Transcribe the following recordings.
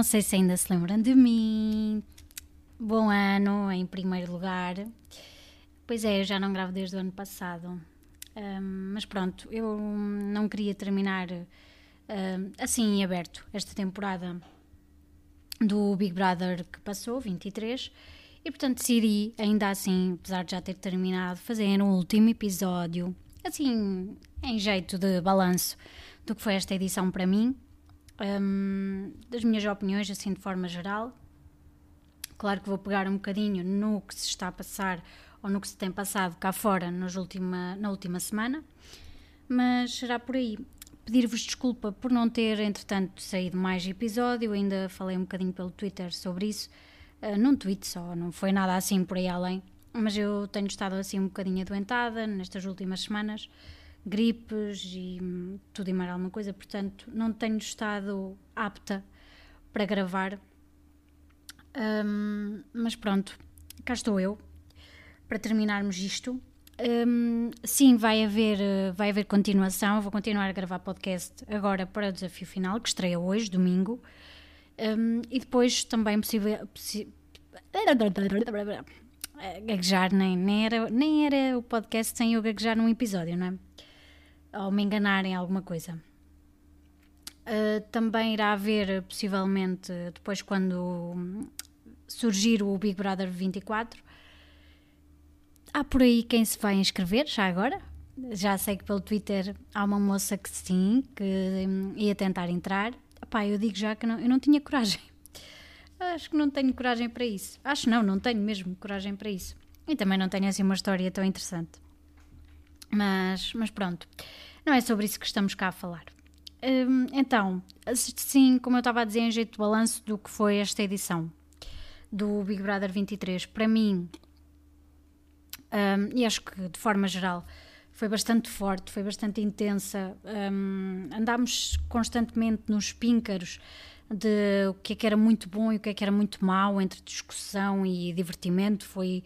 Não sei se ainda se lembram de mim. Bom ano, em primeiro lugar. Pois é, eu já não gravo desde o ano passado. Um, mas pronto, eu não queria terminar assim em aberto esta temporada do Big Brother que passou, 23. E portanto decidi, ainda assim, apesar de já ter terminado, fazer um último episódio, assim, em jeito de balanço do que foi esta edição para mim um, das minhas opiniões, assim de forma geral. Claro que vou pegar um bocadinho no que se está a passar ou no que se tem passado cá fora nos última, na última semana, mas será por aí. Pedir-vos desculpa por não ter, entretanto, saído mais episódio, ainda falei um bocadinho pelo Twitter sobre isso, uh, num tweet só, não foi nada assim por aí além, mas eu tenho estado assim um bocadinho adoentada nestas últimas semanas gripes e hum, tudo e mais alguma coisa, portanto não tenho estado apta para gravar. Um, mas pronto, cá estou eu para terminarmos isto. Um, sim, vai haver, vai haver continuação. Eu vou continuar a gravar podcast agora para o desafio final, que estreia hoje, domingo. Um, e depois também possível. Possi gaguejar, nem, nem, era, nem era o podcast sem eu gaguejar num episódio, não é? Ou me enganar em alguma coisa. Uh, também irá haver, possivelmente, depois quando surgir o Big Brother 24, há por aí quem se vai inscrever, já agora. Já sei que pelo Twitter há uma moça que sim, que um, ia tentar entrar. Epá, eu digo já que não, eu não tinha coragem. Acho que não tenho coragem para isso. Acho não, não tenho mesmo coragem para isso. E também não tenho assim uma história tão interessante. Mas, mas pronto, não é sobre isso que estamos cá a falar. Hum, então, sim, como eu estava a dizer, em jeito de balanço do que foi esta edição do Big Brother 23, para mim, um, e acho que de forma geral, foi bastante forte, foi bastante intensa. Um, andámos constantemente nos píncaros de o que é que era muito bom e o que é que era muito mau, entre discussão e divertimento. Foi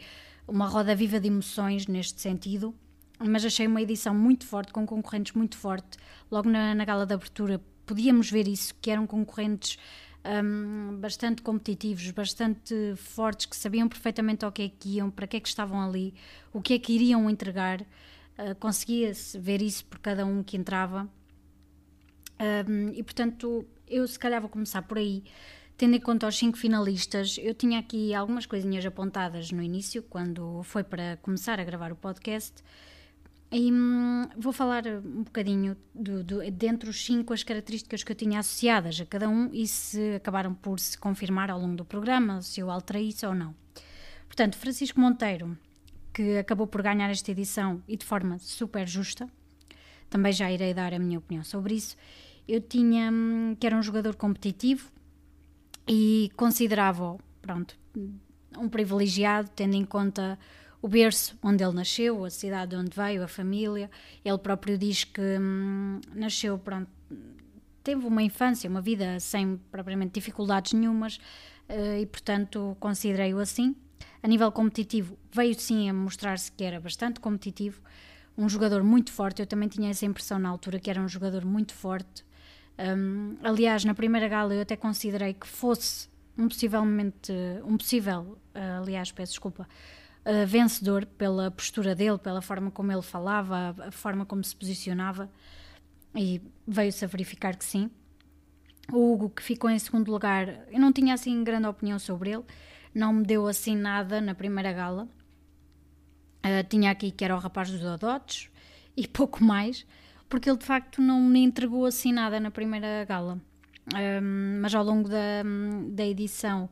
uma roda viva de emoções neste sentido mas achei uma edição muito forte, com concorrentes muito forte. Logo na, na gala de abertura podíamos ver isso, que eram concorrentes um, bastante competitivos, bastante fortes, que sabiam perfeitamente ao que é que iam, para que é que estavam ali, o que é que iriam entregar. Uh, Conseguia-se ver isso por cada um que entrava. Um, e portanto, eu se calhar vou começar por aí. Tendo em conta os cinco finalistas, eu tinha aqui algumas coisinhas apontadas no início, quando foi para começar a gravar o podcast. E hum, vou falar um bocadinho do, do, dentro dos cinco as características que eu tinha associadas a cada um e se acabaram por se confirmar ao longo do programa, se eu alterei isso ou não. Portanto, Francisco Monteiro, que acabou por ganhar esta edição e de forma super justa, também já irei dar a minha opinião sobre isso. Eu tinha hum, que era um jogador competitivo e considerava-o, pronto, um privilegiado, tendo em conta o berço onde ele nasceu, a cidade onde veio, a família. Ele próprio diz que hum, nasceu, pronto, teve uma infância, uma vida sem propriamente dificuldades nenhumas uh, e, portanto, considerei-o assim. A nível competitivo, veio sim a mostrar-se que era bastante competitivo, um jogador muito forte. Eu também tinha essa impressão na altura que era um jogador muito forte. Um, aliás, na primeira gala eu até considerei que fosse um possivelmente um possível, uh, aliás, peço desculpa, uh, vencedor pela postura dele, pela forma como ele falava, a forma como se posicionava, e veio-se a verificar que sim. O Hugo, que ficou em segundo lugar, eu não tinha assim grande opinião sobre ele, não me deu assim nada na primeira gala. Uh, tinha aqui que era o rapaz dos Dodotes e pouco mais, porque ele de facto não me entregou assim nada na primeira gala. Um, mas ao longo da, da edição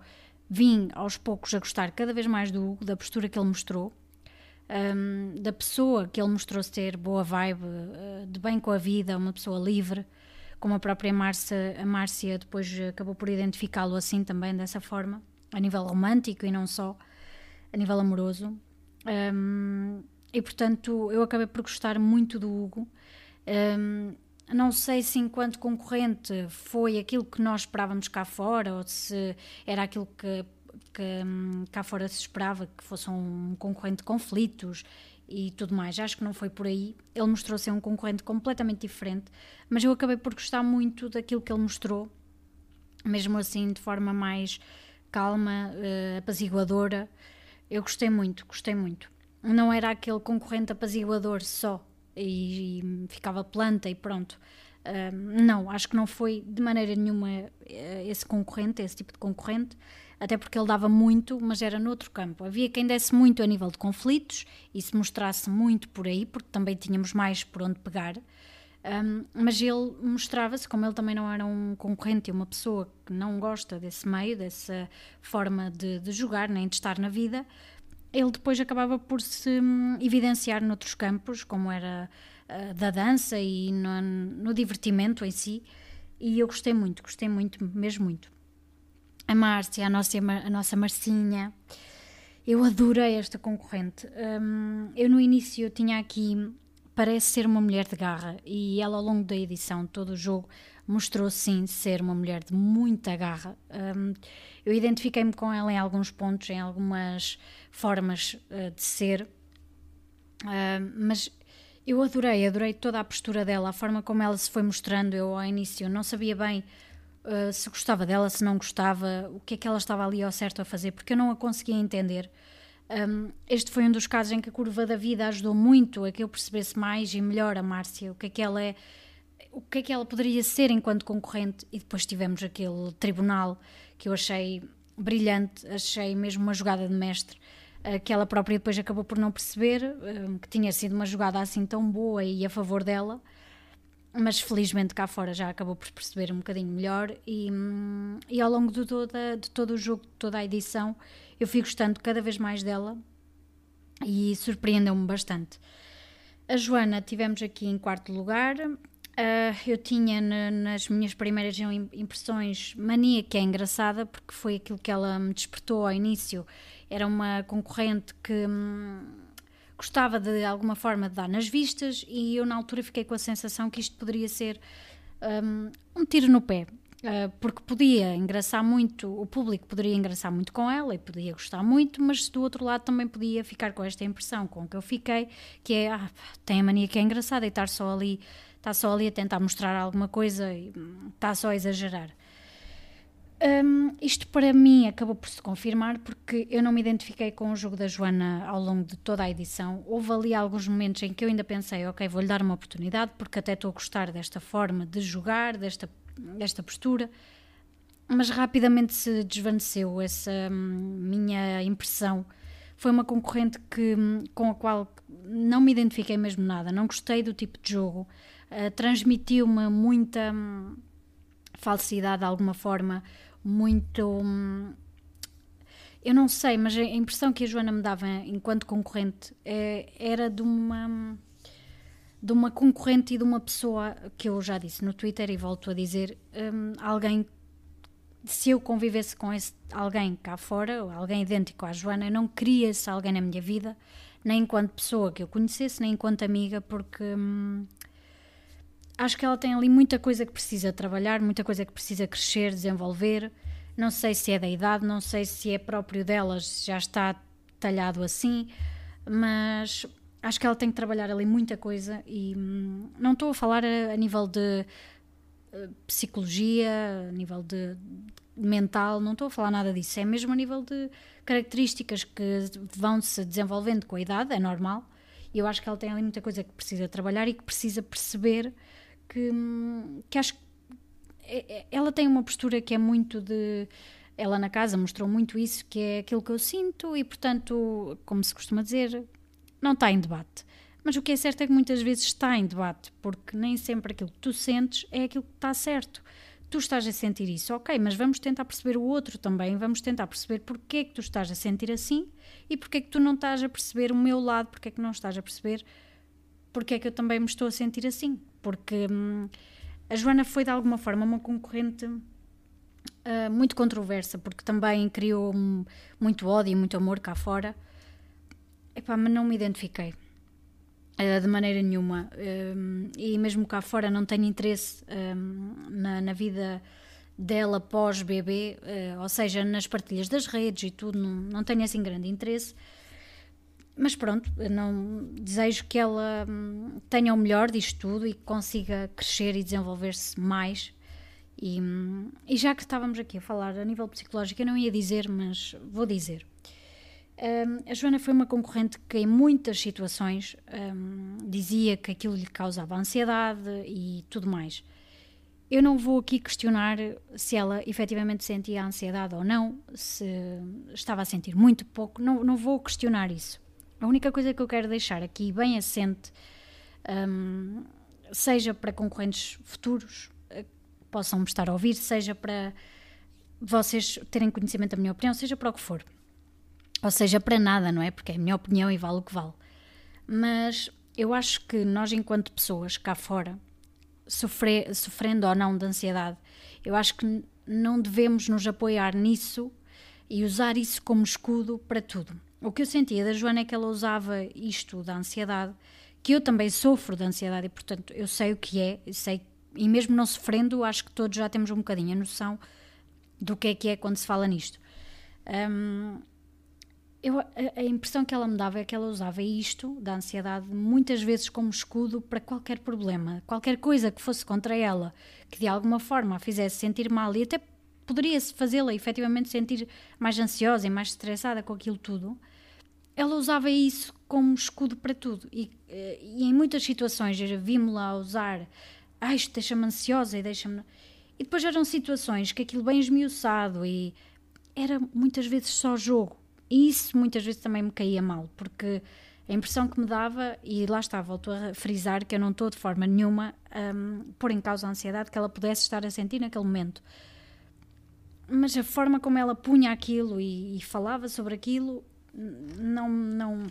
vim aos poucos a gostar cada vez mais do Hugo, da postura que ele mostrou, um, da pessoa que ele mostrou ser boa vibe, uh, de bem com a vida, uma pessoa livre, como a própria Márcia, a Márcia depois acabou por identificá-lo assim também, dessa forma, a nível romântico e não só, a nível amoroso. Um, e portanto eu acabei por gostar muito do Hugo. Um, não sei se enquanto concorrente foi aquilo que nós esperávamos cá fora ou se era aquilo que, que hum, cá fora se esperava que fosse um concorrente de conflitos e tudo mais. Acho que não foi por aí. Ele mostrou ser um concorrente completamente diferente, mas eu acabei por gostar muito daquilo que ele mostrou mesmo assim de forma mais calma, uh, apaziguadora. Eu gostei muito, gostei muito. Não era aquele concorrente apaziguador só e, e ficava planta e pronto. Não, acho que não foi de maneira nenhuma uh, esse concorrente, esse tipo de concorrente, até porque ele dava muito, mas era noutro campo. Havia quem desse muito a nível de conflitos e se mostrasse muito por aí, porque também tínhamos mais por onde pegar. Um, mas ele mostrava-se, como ele também não era um concorrente e uma pessoa que não gosta desse meio, dessa forma de, de jogar, nem de estar na vida, ele depois acabava por se hum, evidenciar noutros campos, como era uh, da dança e no, no, divertimento em si. E eu gostei muito, gostei muito, mesmo muito. A Márcia, a nossa, a nossa Marcinha, eu adorei esta concorrente. Um, eu no início tinha aqui parece ser uma mulher de garra e ela ao longo da edição, todo o jogo, mostrou sim ser uma mulher de muita garra. Um, eu identifiquei-me com ela em alguns pontos, em algumas formas uh, de ser, uh, mas eu adorei, adorei toda a postura dela, a forma como ela se foi mostrando. Eu ao início não sabia bem uh, se gostava dela, se não gostava, o que é que ela estava ali ao certo a fazer, porque eu não a conseguia entender. Um, este foi um dos casos em que a curva da vida ajudou muito a que eu percebesse mais e melhor a Márcia, o que é que ela é, o que é que ela poderia ser enquanto concorrente. E depois tivemos aquele tribunal que eu achei brilhante, achei mesmo uma jogada de mestre, uh, que ela própria depois acabou por não perceber, uh, que tinha sido uma jogada assim tão boa e a favor dela mas felizmente cá fora já acabou por perceber um bocadinho melhor e, e ao longo de, toda, de todo o jogo, de toda a edição, eu fui gostando cada vez mais dela e surpreendeu-me bastante. A Joana tivemos aqui em quarto lugar. Uh, eu tinha nas minhas primeiras impressões mania que é engraçada porque foi aquilo que ela me despertou ao início. Era uma concorrente que hum, gostava de alguma forma de dar nas vistas e eu na altura fiquei com a sensação que isto poderia ser um, um tiro no pé. Uh, porque podia engraçar muito, o público poderia engraçar muito com ela e podia gostar muito, mas do outro lado também podia ficar com esta impressão com que eu fiquei, que é, ah, tem a mania que é engraçada e estar só ali, está só ali a tentar mostrar alguma coisa e está só a exagerar. Um, isto para mim acabou por se confirmar porque eu não me identifiquei com o jogo da Joana ao longo de toda a edição. Houve ali alguns momentos em que eu ainda pensei, ok, vou-lhe dar uma oportunidade porque até estou a gostar desta forma de jogar, desta, desta postura, mas rapidamente se desvaneceu essa hum, minha impressão. Foi uma concorrente que, hum, com a qual não me identifiquei mesmo nada, não gostei do tipo de jogo, uh, transmitiu-me muita hum, falsidade de alguma forma muito. Hum, eu não sei, mas a impressão que a Joana me dava enquanto concorrente é, era de uma de uma concorrente e de uma pessoa que eu já disse no Twitter e volto a dizer um, alguém se eu convivesse com esse alguém cá fora, alguém idêntico à Joana, eu não queria esse alguém na minha vida, nem enquanto pessoa que eu conhecesse, nem enquanto amiga, porque hum, acho que ela tem ali muita coisa que precisa trabalhar, muita coisa que precisa crescer, desenvolver. Não sei se é da idade, não sei se é próprio delas, já está talhado assim, mas acho que ela tem que trabalhar ali muita coisa e hum, não estou a falar a, a nível de uh, psicologia, a nível de, de mental, não estou a falar nada disso, é mesmo a nível de características que vão se desenvolvendo com a idade, é normal. E eu acho que ela tem ali muita coisa que precisa trabalhar e que precisa perceber que, que acho que é, é, ela tem uma postura que é muito de. Ela na casa mostrou muito isso, que é aquilo que eu sinto, e portanto, como se costuma dizer, não está em debate. Mas o que é certo é que muitas vezes está em debate, porque nem sempre aquilo que tu sentes é aquilo que está certo. Tu estás a sentir isso, ok, mas vamos tentar perceber o outro também, vamos tentar perceber porque é que tu estás a sentir assim e porque é que tu não estás a perceber o meu lado, porque é que não estás a perceber porque é que eu também me estou a sentir assim porque hum, a Joana foi de alguma forma uma concorrente uh, muito controversa, porque também criou muito ódio e muito amor cá fora. Epá, mas não me identifiquei uh, de maneira nenhuma. Um, e mesmo cá fora não tenho interesse um, na, na, vida dela pós-bebê, uh, ou seja, nas partilhas das redes e tudo, não, não tenho assim grande interesse mas pronto, não desejo que ela hum, tenha o melhor disto tudo e que consiga crescer e desenvolver-se mais E, e, já que estávamos aqui a falar a nível psicológico, eu não ia dizer, mas vou dizer. Um, a Joana foi uma concorrente que, em muitas situações, um, dizia que aquilo lhe causava ansiedade e tudo mais. Eu não vou aqui questionar se ela efetivamente sentia ansiedade ou não, se estava a sentir muito pouco, não, não vou questionar isso. A única coisa que eu quero deixar aqui bem assente, um, seja para concorrentes futuros que possam me estar a ouvir, seja para vocês terem conhecimento da minha opinião, seja para o que for. Ou seja, para nada, não é? Porque é a minha opinião e vale o que vale. Mas eu acho que nós, enquanto pessoas cá fora, sofrer, sofrendo ou não de ansiedade, eu acho que não devemos nos apoiar nisso e usar isso como escudo para tudo. O que eu sentia da Joana é que ela usava isto da ansiedade, que eu também sofro de ansiedade e, portanto, eu sei o que é, sei, e mesmo não sofrendo, acho que todos já temos um bocadinho a noção do que é que é quando se fala nisto. Um, eu, a, a, impressão que ela me dava é que ela usava isto, da ansiedade, muitas vezes como escudo para qualquer problema, qualquer coisa que fosse contra ela, que de alguma forma a fizesse sentir mal e até poderia fazê-la efetivamente sentir mais ansiosa e mais estressada com aquilo tudo. Ela usava isso como escudo para tudo e, eh, e em muitas situações vimos-la usar ah, isto deixa-me ansiosa e deixa-me. E depois eram situações que aquilo bem esmiuçado e era muitas vezes só jogo e isso muitas vezes também me caía mal, porque a impressão que me dava, e lá está, volto a frisar que eu não estou de forma nenhuma um, pôr em causa a ansiedade que ela pudesse estar a sentir naquele momento. Mas a forma como ela punha aquilo e, e falava sobre aquilo, não, não,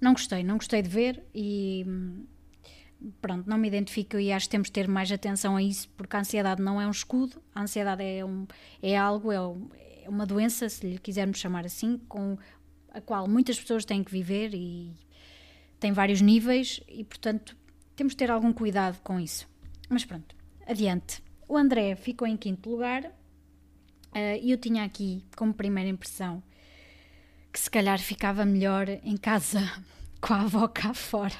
não gostei, não gostei de ver e pronto, não me identifico e acho que temos de ter mais atenção a isso, porque a ansiedade não é um escudo, a ansiedade é, um, é algo, é, é uma doença, se lhe quisermos chamar assim, com a qual muitas pessoas têm que viver e tem vários níveis e, portanto, temos de ter algum cuidado com isso. Mas pronto, adiante. O André ficou em quinto lugar uh, e eu tinha aqui como primeira impressão que se calhar ficava melhor em casa com a avó cá fora.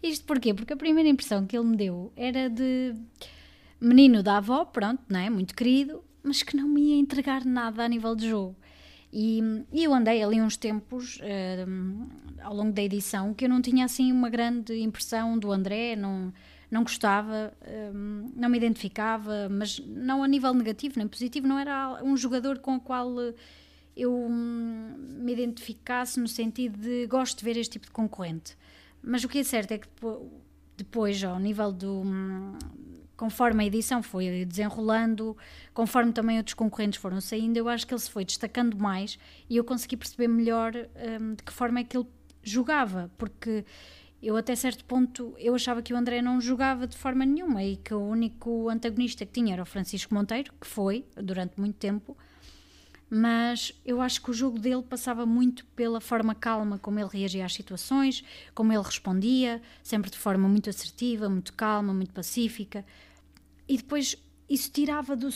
Isto porquê? Porque a primeira impressão que ele me deu era de menino da avó, pronto, não é? Muito querido, mas que não me ia entregar nada a nível de jogo. E, e eu andei ali uns tempos uh, ao longo da edição que eu não tinha assim uma grande impressão do André, não, não gostava, uh, não me identificava, mas não a nível negativo nem positivo, não era um jogador com o qual eu um, me identificasse no sentido de gosto de ver este tipo de concorrente. Mas o que é certo é que depois, ao nível do, hum, conforme a edição foi desenrolando, conforme também outros concorrentes foram saindo, eu acho que ele se foi destacando mais e eu consegui perceber melhor um, de que forma é que ele jogava, porque eu até certo ponto eu achava que o André não jogava de forma nenhuma e que o único antagonista que tinha era o Francisco Monteiro, que foi durante muito tempo, mas eu acho que o jogo dele passava muito pela forma calma como ele reagia às situações, como ele respondia, sempre de forma muito assertiva, muito calma, muito pacífica. E depois isso tirava do,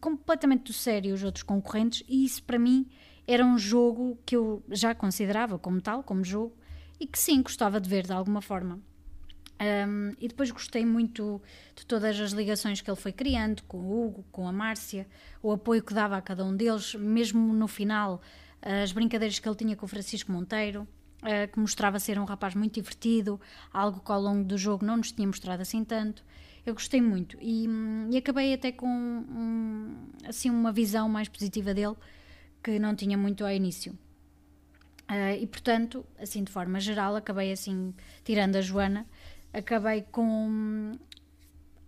completamente do sério os outros concorrentes, e isso para mim era um jogo que eu já considerava como tal, como jogo, e que sim, gostava de ver de alguma forma. Um, e depois gostei muito de todas as ligações que ele foi criando com o Hugo, com a Márcia, o apoio que dava a cada um deles, mesmo no final, as brincadeiras que ele tinha com o Francisco Monteiro, uh, que mostrava ser um rapaz muito divertido, algo que ao longo do jogo não nos tinha mostrado assim tanto. Eu gostei muito e, hum, e acabei até com um, assim uma visão mais positiva dele que não tinha muito ao início. Uh, e portanto, assim de forma geral, acabei assim, tirando a Joana, acabei com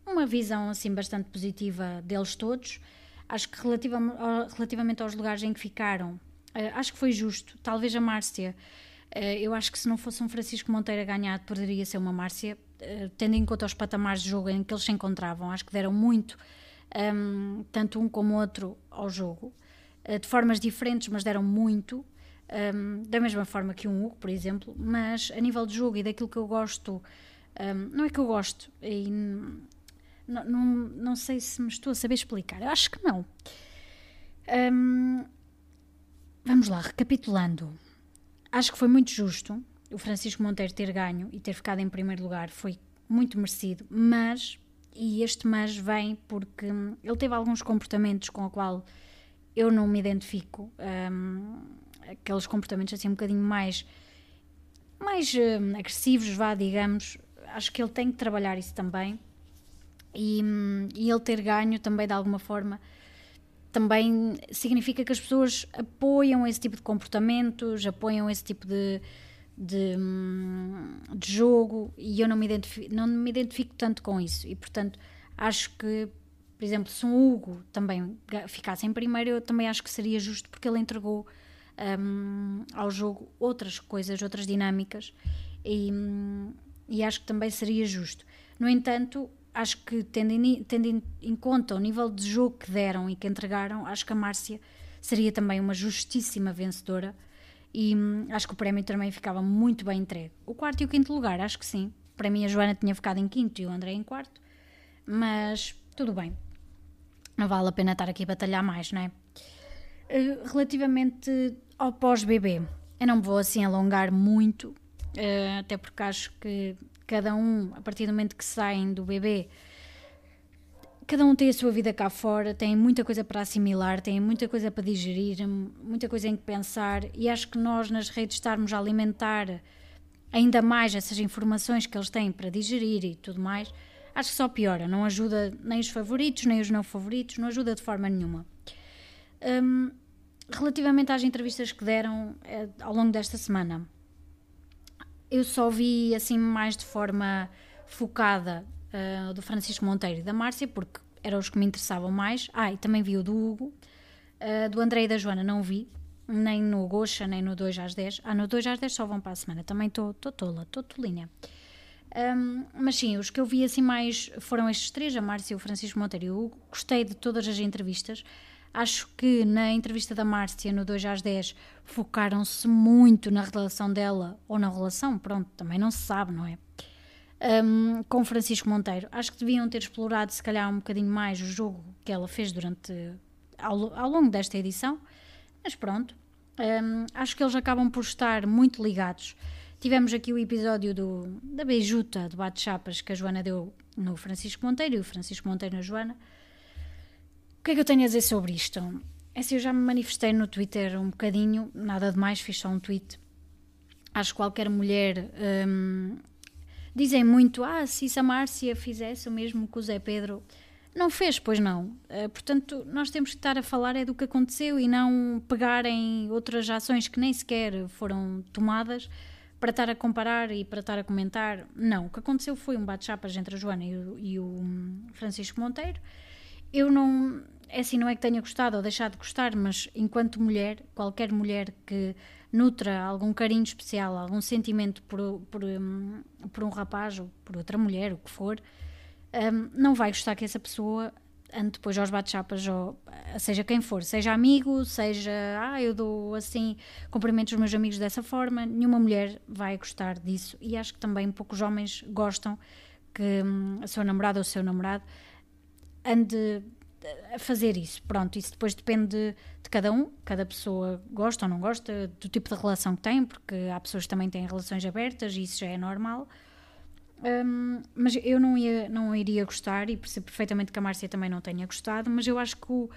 uma visão assim bastante positiva deles todos. Acho que relativamente aos lugares em que ficaram, eh, acho que foi justo. Talvez a Márcia, eh, eu acho que se não fosse um Francisco Monteiro a ganhar, poderia ser uma Márcia, eh, tendo em conta os patamares de jogo em que eles se encontravam. Acho que deram muito, ehm, tanto um como o outro, ao jogo, de formas diferentes, mas deram muito. Ehm, da mesma forma que um Hugo, por exemplo, mas a nível de jogo e daquilo que eu gosto um, não é que eu gosto, e não, não, não sei se me estou a saber explicar, eu acho que não. Um, vamos lá, recapitulando. Acho que foi muito justo o Francisco Monteiro ter ganho e ter ficado em primeiro lugar, foi muito merecido, mas e este mas vem porque ele teve alguns comportamentos com o qual eu não me identifico. Um, aqueles comportamentos assim um bocadinho mais, mais agressivos, vá, digamos. Acho que ele tem que trabalhar isso também. E, e ele ter ganho também de alguma forma também significa que as pessoas apoiam esse tipo de comportamentos, apoiam esse tipo de, de, hum, de jogo e eu não me, identifico, não me identifico tanto com isso. E portanto, acho que, por exemplo, se um Hugo também ficasse em primeiro, eu também acho que seria justo porque ele entregou um, ao jogo outras coisas, outras dinâmicas e, hum, e acho que também seria justo. No entanto, acho que tendo em, tendo em conta o nível de jogo que deram e que entregaram, acho que a Márcia seria também uma justíssima vencedora e hum, acho que o prémio também ficava muito bem entregue. O quarto e o quinto lugar, acho que sim. Para mim a Joana tinha ficado em quinto e o André em quarto, mas tudo bem. Não vale a pena estar aqui a batalhar mais, não é? Eh, relativamente ao pós-bebê, eu não me vou assim alongar muito, eh, até porque acho que cada um, a partir do momento que saem do bebê, cada um tem a sua vida cá fora, tem muita coisa para assimilar, tem muita coisa para digerir, muita coisa em que pensar, e acho que nós nas redes estarmos a alimentar ainda mais essas informações que eles têm para digerir e tudo mais, acho que só piora, não ajuda nem os favoritos, nem os não favoritos, não ajuda de forma nenhuma. Um, relativamente às entrevistas que deram é, ao longo desta semana, eu só vi assim mais de forma focada uh, do Francisco Monteiro e da Márcia, porque eram os que me interessavam mais. Ah, e também vi o do Hugo, uh, do André e da Joana não vi, nem no Goxa, nem no 2 às 10. Ah, no 2 às 10 só vão para a semana, também estou tola, estou tolinha. Um, mas sim, os que eu vi assim mais foram estes três, a Márcia, o Francisco Monteiro e o Hugo. Gostei de todas as entrevistas. Acho que na entrevista da Márcia, no 2 às 10, focaram-se muito na relação dela, ou na relação, pronto, também não se sabe, não é? Um, com Francisco Monteiro. Acho que deviam ter explorado, se calhar, um bocadinho mais o jogo que ela fez durante ao, ao longo desta edição, mas pronto. Um, acho que eles acabam por estar muito ligados. Tivemos aqui o episódio do, da beijuta de bate-chapas que a Joana deu no Francisco Monteiro e o Francisco Monteiro na Joana que é que eu tenho a dizer sobre isto? É assim, eu já me manifestei no Twitter um bocadinho, nada de mais, fiz só um tweet. Acho que qualquer mulher. Hum, dizem muito, ah, se a Márcia fizesse o mesmo que o Zé Pedro. Não fez, pois não. Uh, portanto, nós temos que estar a falar é do que aconteceu e não pegar em outras ações que nem sequer foram tomadas para estar a comparar e para estar a comentar. Não, o que aconteceu foi um bate-chapas entre a Joana e o, e o Francisco Monteiro. Eu não é assim, não é que tenha gostado ou deixado de gostar, mas enquanto mulher, qualquer mulher que nutra algum carinho especial, algum sentimento por, por, um, por um rapaz ou por outra mulher, o que for, um, não vai gostar que essa pessoa ande depois aos bate-chapas, ou, seja quem for, seja amigo, seja, ah, eu dou assim, cumprimentos os meus amigos dessa forma, nenhuma mulher vai gostar disso. E acho que também poucos homens gostam que um, a sua namorada ou o seu namorado ande a fazer isso. Pronto, isso depois depende de, cada um, cada pessoa gosta ou não gosta do tipo de relação que tem, porque há pessoas que também têm relações abertas e isso já é normal. Um, mas eu não, ia, não iria gostar e percebo perfeitamente que a Márcia também não tenha gostado, mas eu acho que o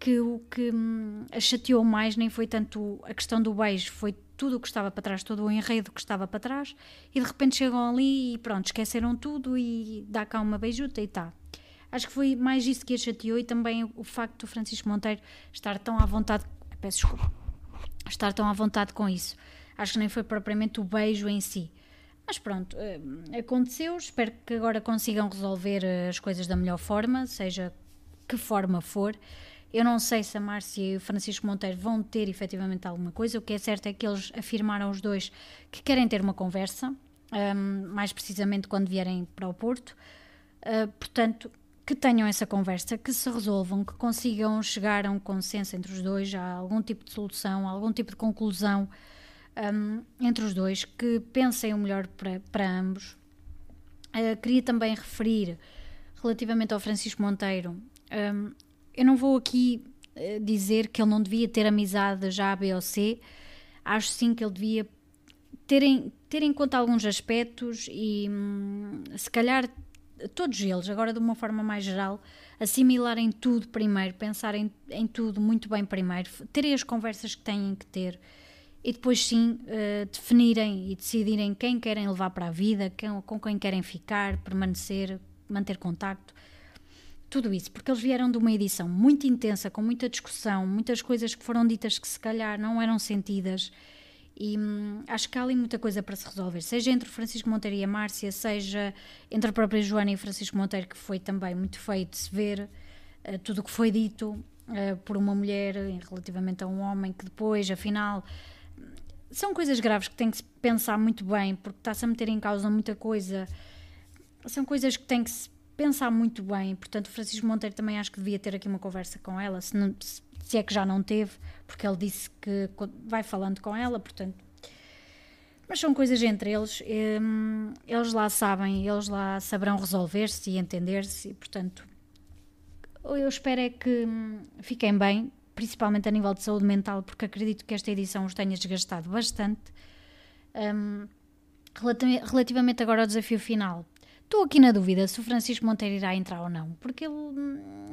que, o que hum, a chateou mais nem foi tanto a questão do beijo, foi tudo o que estava para trás, todo o enredo que estava para trás, e de repente chegam ali e pronto, esqueceram tudo e dá cá uma beijuta e tá. Acho que foi mais isso que a chateou e também o facto do Francisco Monteiro estar tão à vontade. Peço desculpa. Estar tão à vontade com isso. Acho que nem foi propriamente o beijo em si. Mas pronto, eh, aconteceu. Espero que agora consigam resolver eh, as coisas da melhor forma, seja que forma for. Eu não sei se a Márcia e o Francisco Monteiro vão ter efetivamente alguma coisa. O que é certo é que eles afirmaram os dois que querem ter uma conversa, um, mais precisamente quando vierem para o Porto. Uh, portanto, que tenham essa conversa, que se resolvam, que consigam chegar a um consenso entre os dois, a algum tipo de solução, a algum tipo de conclusão um, entre os dois, que pensem o melhor para, ambos. Uh, queria também referir, relativamente ao Francisco Monteiro, um, eu não vou aqui uh, dizer que ele não devia ter amizade já a B ou C, acho sim que ele devia ter em, ter em conta alguns aspectos e, hum, se calhar, todos eles, agora de uma forma mais geral, assimilarem tudo primeiro, pensarem em tudo muito bem primeiro, terem as conversas que têm que ter e depois sim uh, definirem e decidirem quem querem levar para a vida, quem, com quem querem ficar, permanecer, manter contacto. Tudo isso, porque eles vieram de uma edição muito intensa, com muita discussão, muitas coisas que foram ditas que se calhar não eram sentidas. E hum, acho que há ali muita coisa para se resolver, seja entre Francisco Monteiro e a Márcia, seja entre a própria Joana e Francisco Monteiro, que foi também muito feio de se ver uh, tudo o que foi dito uh, por uma mulher relativamente a um homem, que depois, afinal, são coisas graves que tem que se pensar muito bem, porque está-se a meter em causa muita coisa. São coisas que tem que se pensar muito bem. Portanto, Francisco Monteiro também acho que devia ter aqui uma conversa com ela, se, não, se é que já não teve, porque ele disse que vai falando com ela, portanto. Mas são coisas entre eles, hum, eles lá sabem, eles lá saberão resolver-se e entender-se, e portanto, eu espero é que hum, fiquem bem, principalmente a nível de saúde mental, porque acredito que esta edição os tenha desgastado bastante. Um, relativamente agora ao desafio final, estou aqui na dúvida se o Francisco Monteiro irá entrar ou não, porque ele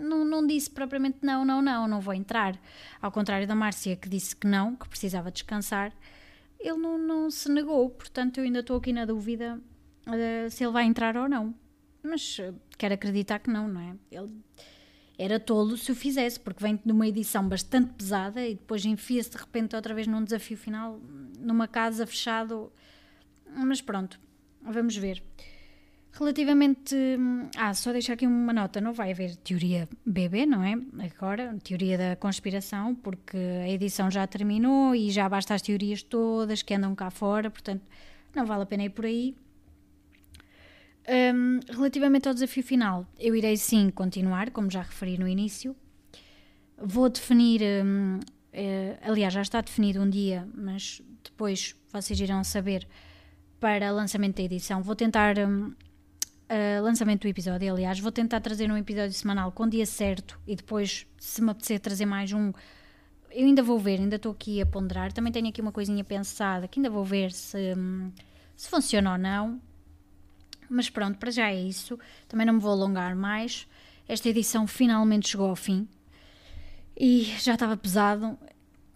não, não disse propriamente não, não, não, não vou entrar. Ao contrário da Márcia, que disse que não, que precisava descansar, ele não, não se negou, portanto eu ainda estou aqui na dúvida uh, se ele vai entrar ou não. Mas uh, quero acreditar que não, não é? Ele era tolo se o fizesse, porque vem de uma edição bastante pesada e depois enfia-se de repente outra vez num desafio final, numa casa fechado. Mas pronto, vamos ver. Relativamente. Ah, só deixar aqui uma nota: não vai haver teoria BB, não é? Agora, teoria da conspiração, porque a edição já terminou e já basta as teorias todas que andam cá fora, portanto, não vale a pena ir por aí. Um, relativamente ao desafio final, eu irei sim continuar, como já referi no início. Vou definir, um, uh, eh, aliás, já está definido um dia, mas depois vocês irão saber para lançamento da edição. Vou tentar, um, uh, lançamento do episódio, aliás, vou tentar trazer um episódio semanal com dia certo e depois, se me apetecer trazer mais um, eu ainda vou ver, ainda estou aqui a ponderar. Também tenho aqui uma coisinha pensada que ainda vou ver se, se funciona ou não mas pronto, para já é isso. Também não me vou alongar mais. Esta edição finalmente chegou ao fim e já estava pesado.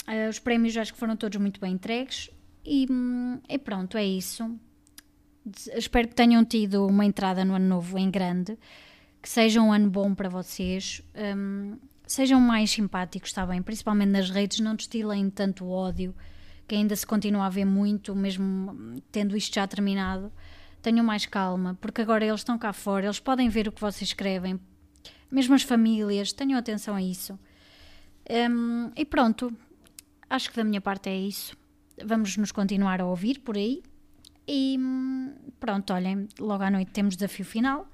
Uh, os prémios acho que foram todos muito bem entregues. E, hum, e pronto, é isso. Espero que tenham tido uma entrada no ano novo em grande. Que seja um ano bom para vocês. Um, sejam mais simpáticos, está bem? Principalmente nas redes, não destilem tanto ódio, que ainda se continua a ver muito, mesmo tendo isto já terminado tenham mais calma, porque agora eles estão cá fora, eles podem ver o que vocês escrevem, mesmo as famílias, tenham atenção a isso. Um, e pronto, acho que da minha parte é isso. Vamos nos continuar a ouvir por aí. E pronto, olhem, logo à noite temos desafio final.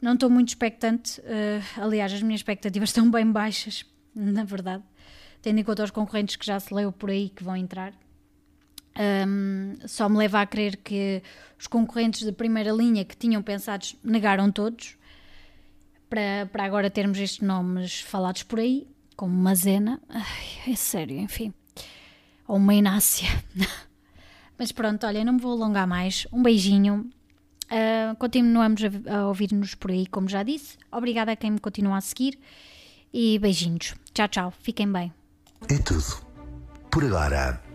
Não estou muito expectante, uh, aliás, as minhas expectativas estão bem baixas, na verdade, tendo em conta os concorrentes que já se leu por aí que vão entrar. Um, só me leva a crer que os concorrentes de primeira linha que tinham pensados negaram todos, para, para agora termos estes nomes falados por aí, como Mazena, Ai, é sério, enfim, ou uma Inácia. Mas pronto, olha, não me vou alongar mais. Um beijinho. Uh, continuamos a, a ouvir-nos por aí, como já disse. Obrigada a quem me continua a seguir e beijinhos. Tchau, tchau. Fiquem bem. É tudo. Por agora.